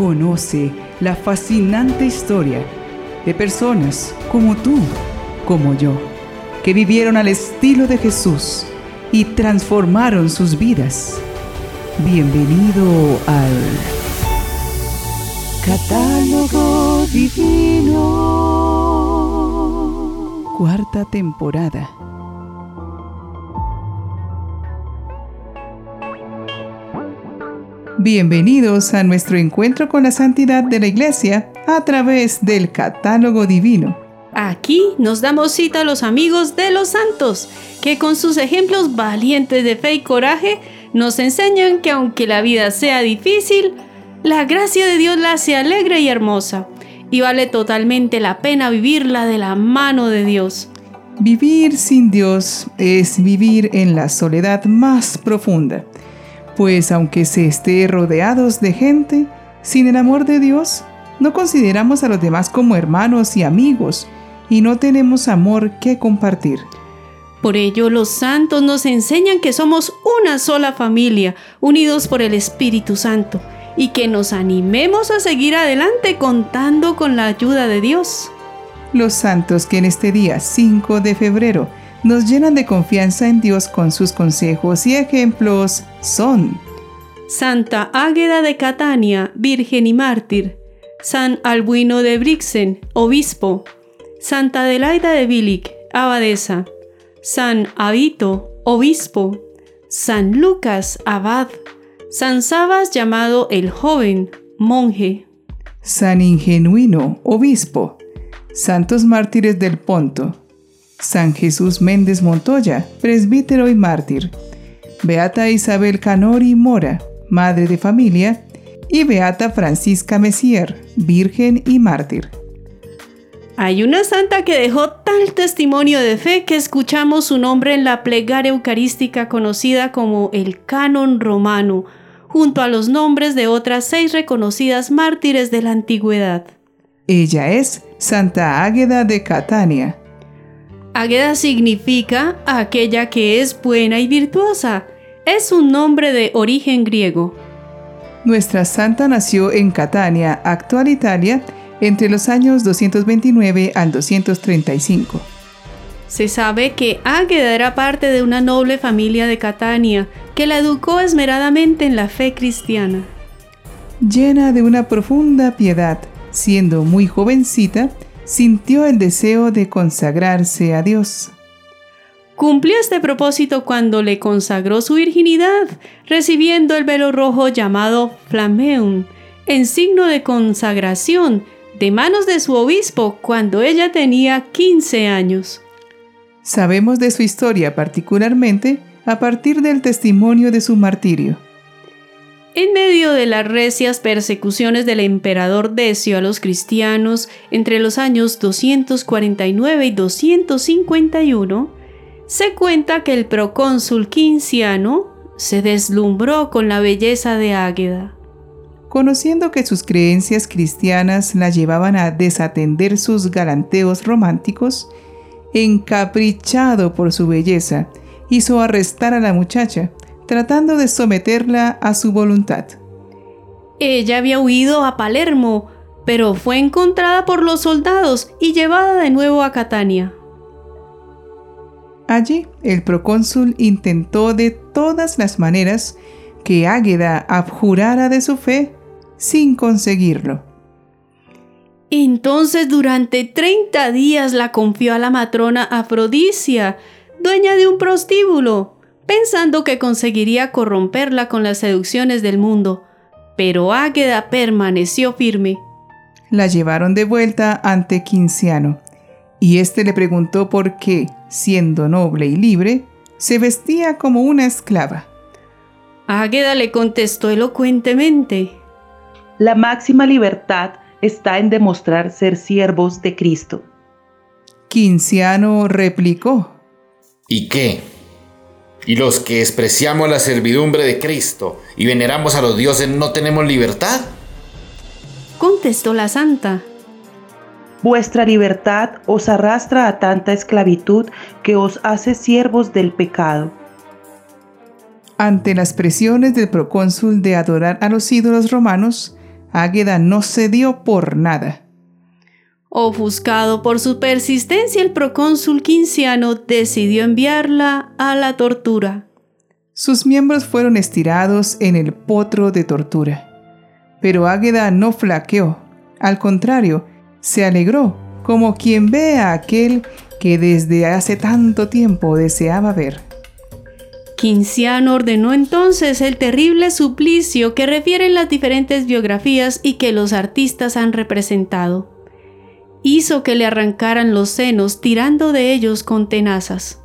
Conoce la fascinante historia de personas como tú, como yo, que vivieron al estilo de Jesús y transformaron sus vidas. Bienvenido al Catálogo Divino. Cuarta temporada. Bienvenidos a nuestro encuentro con la santidad de la Iglesia a través del catálogo divino. Aquí nos damos cita a los amigos de los santos, que con sus ejemplos valientes de fe y coraje nos enseñan que aunque la vida sea difícil, la gracia de Dios la hace alegre y hermosa, y vale totalmente la pena vivirla de la mano de Dios. Vivir sin Dios es vivir en la soledad más profunda pues aunque se esté rodeados de gente, sin el amor de Dios, no consideramos a los demás como hermanos y amigos y no tenemos amor que compartir. Por ello los santos nos enseñan que somos una sola familia, unidos por el Espíritu Santo, y que nos animemos a seguir adelante contando con la ayuda de Dios. Los santos que en este día 5 de febrero nos llenan de confianza en Dios con sus consejos y ejemplos son Santa Águeda de Catania, Virgen y Mártir, San Albuino de Brixen, Obispo, Santa Adelaida de Bilic, Abadesa, San Abito, Obispo, San Lucas, Abad, San Sabas llamado el Joven, Monje, San Ingenuino, Obispo, Santos Mártires del Ponto, San Jesús Méndez Montoya, presbítero y mártir, Beata Isabel Canori Mora, madre de familia, y Beata Francisca Messier, virgen y mártir. Hay una santa que dejó tal testimonio de fe que escuchamos su nombre en la plegaria eucarística conocida como el canon romano, junto a los nombres de otras seis reconocidas mártires de la antigüedad. Ella es Santa Águeda de Catania, Águeda significa aquella que es buena y virtuosa. Es un nombre de origen griego. Nuestra santa nació en Catania, actual Italia, entre los años 229 al 235. Se sabe que Águeda era parte de una noble familia de Catania que la educó esmeradamente en la fe cristiana. Llena de una profunda piedad, siendo muy jovencita, sintió el deseo de consagrarse a Dios. Cumplió este propósito cuando le consagró su virginidad, recibiendo el velo rojo llamado flameum, en signo de consagración, de manos de su obispo cuando ella tenía 15 años. Sabemos de su historia particularmente a partir del testimonio de su martirio. En medio de las recias persecuciones del emperador Decio a los cristianos entre los años 249 y 251, se cuenta que el procónsul Quinciano se deslumbró con la belleza de Águeda. Conociendo que sus creencias cristianas la llevaban a desatender sus galanteos románticos, encaprichado por su belleza, hizo arrestar a la muchacha tratando de someterla a su voluntad. Ella había huido a Palermo, pero fue encontrada por los soldados y llevada de nuevo a Catania. Allí el procónsul intentó de todas las maneras que Águeda abjurara de su fe sin conseguirlo. Entonces durante 30 días la confió a la matrona Afrodisia, dueña de un prostíbulo, pensando que conseguiría corromperla con las seducciones del mundo, pero Águeda permaneció firme. La llevaron de vuelta ante Quinciano, y éste le preguntó por qué, siendo noble y libre, se vestía como una esclava. Águeda le contestó elocuentemente. La máxima libertad está en demostrar ser siervos de Cristo. Quinciano replicó. ¿Y qué? Y los que despreciamos la servidumbre de Cristo y veneramos a los dioses no tenemos libertad? Contestó la santa. Vuestra libertad os arrastra a tanta esclavitud que os hace siervos del pecado. Ante las presiones del procónsul de adorar a los ídolos romanos, Águeda no cedió por nada. Ofuscado por su persistencia, el procónsul Quinciano decidió enviarla a la tortura. Sus miembros fueron estirados en el potro de tortura. Pero Águeda no flaqueó. Al contrario, se alegró, como quien ve a aquel que desde hace tanto tiempo deseaba ver. Quinciano ordenó entonces el terrible suplicio que refieren las diferentes biografías y que los artistas han representado. Hizo que le arrancaran los senos tirando de ellos con tenazas.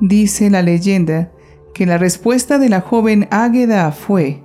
Dice la leyenda que la respuesta de la joven Águeda fue,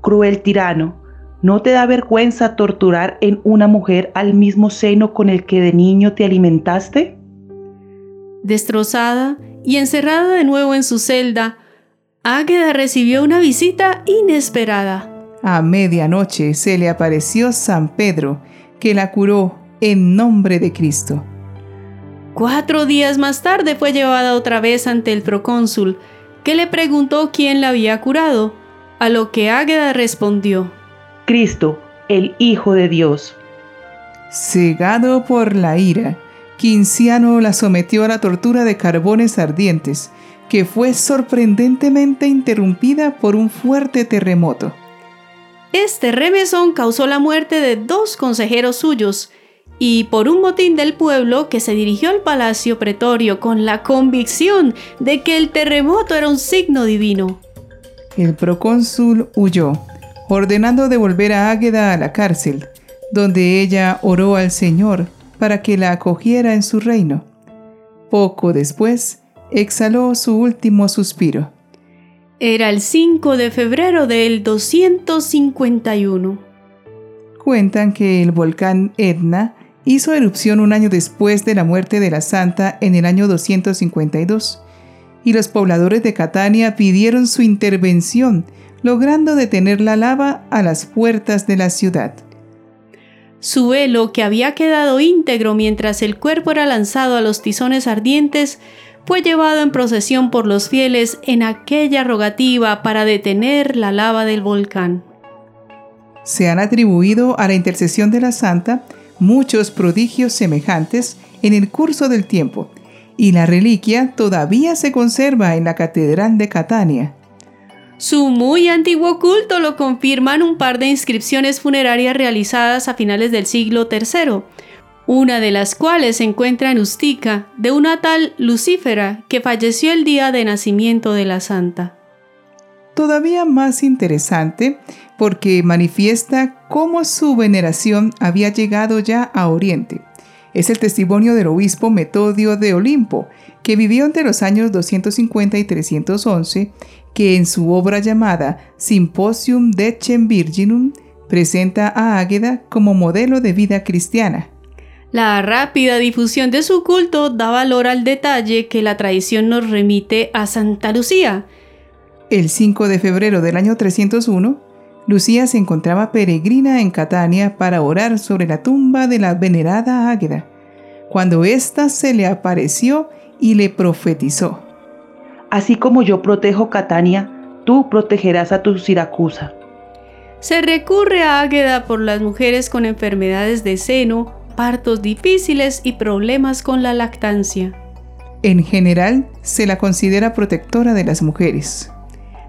Cruel tirano, ¿no te da vergüenza torturar en una mujer al mismo seno con el que de niño te alimentaste? Destrozada y encerrada de nuevo en su celda, Águeda recibió una visita inesperada. A medianoche se le apareció San Pedro, que la curó en nombre de Cristo. Cuatro días más tarde fue llevada otra vez ante el procónsul, que le preguntó quién la había curado, a lo que Águeda respondió, Cristo, el Hijo de Dios. Cegado por la ira, Quinciano la sometió a la tortura de carbones ardientes, que fue sorprendentemente interrumpida por un fuerte terremoto. Este remesón causó la muerte de dos consejeros suyos, y por un motín del pueblo que se dirigió al palacio pretorio con la convicción de que el terremoto era un signo divino. El procónsul huyó, ordenando devolver a Águeda a la cárcel, donde ella oró al Señor para que la acogiera en su reino. Poco después, exhaló su último suspiro. Era el 5 de febrero del 251. Cuentan que el volcán Etna hizo erupción un año después de la muerte de la santa en el año 252, y los pobladores de Catania pidieron su intervención, logrando detener la lava a las puertas de la ciudad. Su velo, que había quedado íntegro mientras el cuerpo era lanzado a los tizones ardientes, fue llevado en procesión por los fieles en aquella rogativa para detener la lava del volcán. Se han atribuido a la intercesión de la santa muchos prodigios semejantes en el curso del tiempo, y la reliquia todavía se conserva en la Catedral de Catania. Su muy antiguo culto lo confirman un par de inscripciones funerarias realizadas a finales del siglo III, una de las cuales se encuentra en Ustica, de una tal Lucífera que falleció el día de nacimiento de la santa. Todavía más interesante porque manifiesta cómo su veneración había llegado ya a Oriente. Es el testimonio del obispo Metodio de Olimpo, que vivió entre los años 250 y 311 que en su obra llamada Symposium Decem Virginum presenta a Águeda como modelo de vida cristiana. La rápida difusión de su culto da valor al detalle que la tradición nos remite a Santa Lucía. El 5 de febrero del año 301, Lucía se encontraba peregrina en Catania para orar sobre la tumba de la venerada Águeda, cuando ésta se le apareció y le profetizó. Así como yo protejo Catania, tú protegerás a tu Siracusa. Se recurre a Águeda por las mujeres con enfermedades de seno, partos difíciles y problemas con la lactancia. En general, se la considera protectora de las mujeres.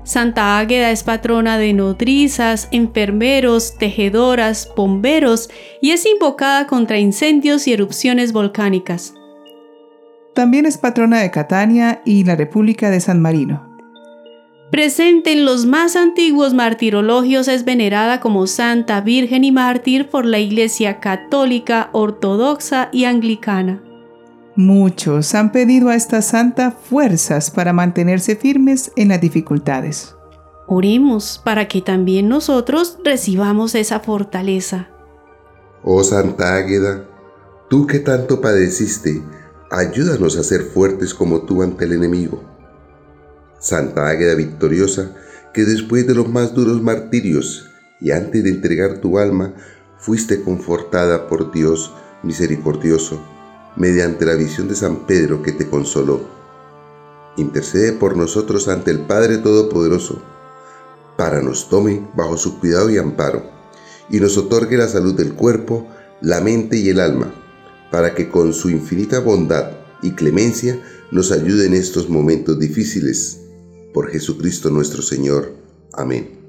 Santa Águeda es patrona de nodrizas, enfermeros, tejedoras, bomberos y es invocada contra incendios y erupciones volcánicas. También es patrona de Catania y la República de San Marino. Presente en los más antiguos martirologios es venerada como santa virgen y mártir por la Iglesia católica, ortodoxa y anglicana. Muchos han pedido a esta santa fuerzas para mantenerse firmes en las dificultades. Oremos para que también nosotros recibamos esa fortaleza. Oh Santa Águeda, tú que tanto padeciste, ayúdanos a ser fuertes como tú ante el enemigo. Santa Águeda victoriosa, que después de los más duros martirios y antes de entregar tu alma, fuiste confortada por Dios misericordioso, mediante la visión de San Pedro que te consoló. Intercede por nosotros ante el Padre Todopoderoso, para nos tome bajo su cuidado y amparo, y nos otorgue la salud del cuerpo, la mente y el alma, para que con su infinita bondad y clemencia nos ayude en estos momentos difíciles. Por Jesucristo nuestro Señor. Amén.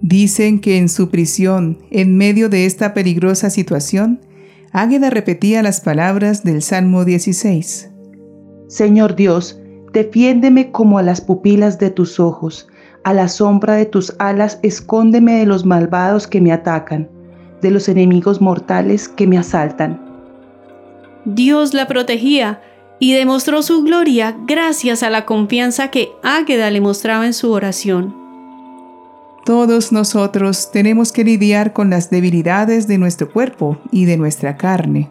Dicen que en su prisión, en medio de esta peligrosa situación, Águeda repetía las palabras del Salmo 16. Señor Dios, defiéndeme como a las pupilas de tus ojos, a la sombra de tus alas escóndeme de los malvados que me atacan, de los enemigos mortales que me asaltan. Dios la protegía y demostró su gloria gracias a la confianza que Águeda le mostraba en su oración. Todos nosotros tenemos que lidiar con las debilidades de nuestro cuerpo y de nuestra carne.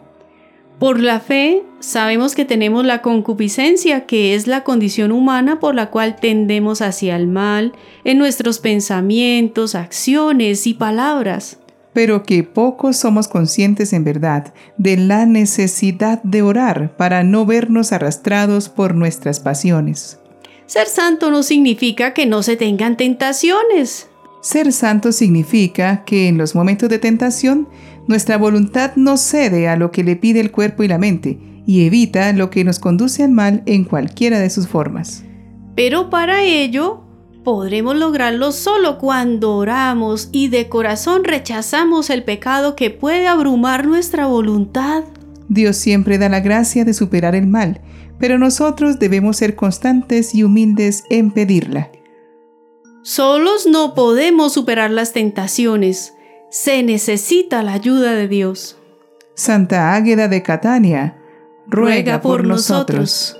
Por la fe, sabemos que tenemos la concupiscencia, que es la condición humana por la cual tendemos hacia el mal en nuestros pensamientos, acciones y palabras. Pero que pocos somos conscientes en verdad de la necesidad de orar para no vernos arrastrados por nuestras pasiones. Ser santo no significa que no se tengan tentaciones. Ser santo significa que en los momentos de tentación nuestra voluntad no cede a lo que le pide el cuerpo y la mente y evita lo que nos conduce al mal en cualquiera de sus formas. Pero para ello podremos lograrlo solo cuando oramos y de corazón rechazamos el pecado que puede abrumar nuestra voluntad. Dios siempre da la gracia de superar el mal, pero nosotros debemos ser constantes y humildes en pedirla. Solos no podemos superar las tentaciones. Se necesita la ayuda de Dios. Santa Águeda de Catania, ruega, por, nosotros.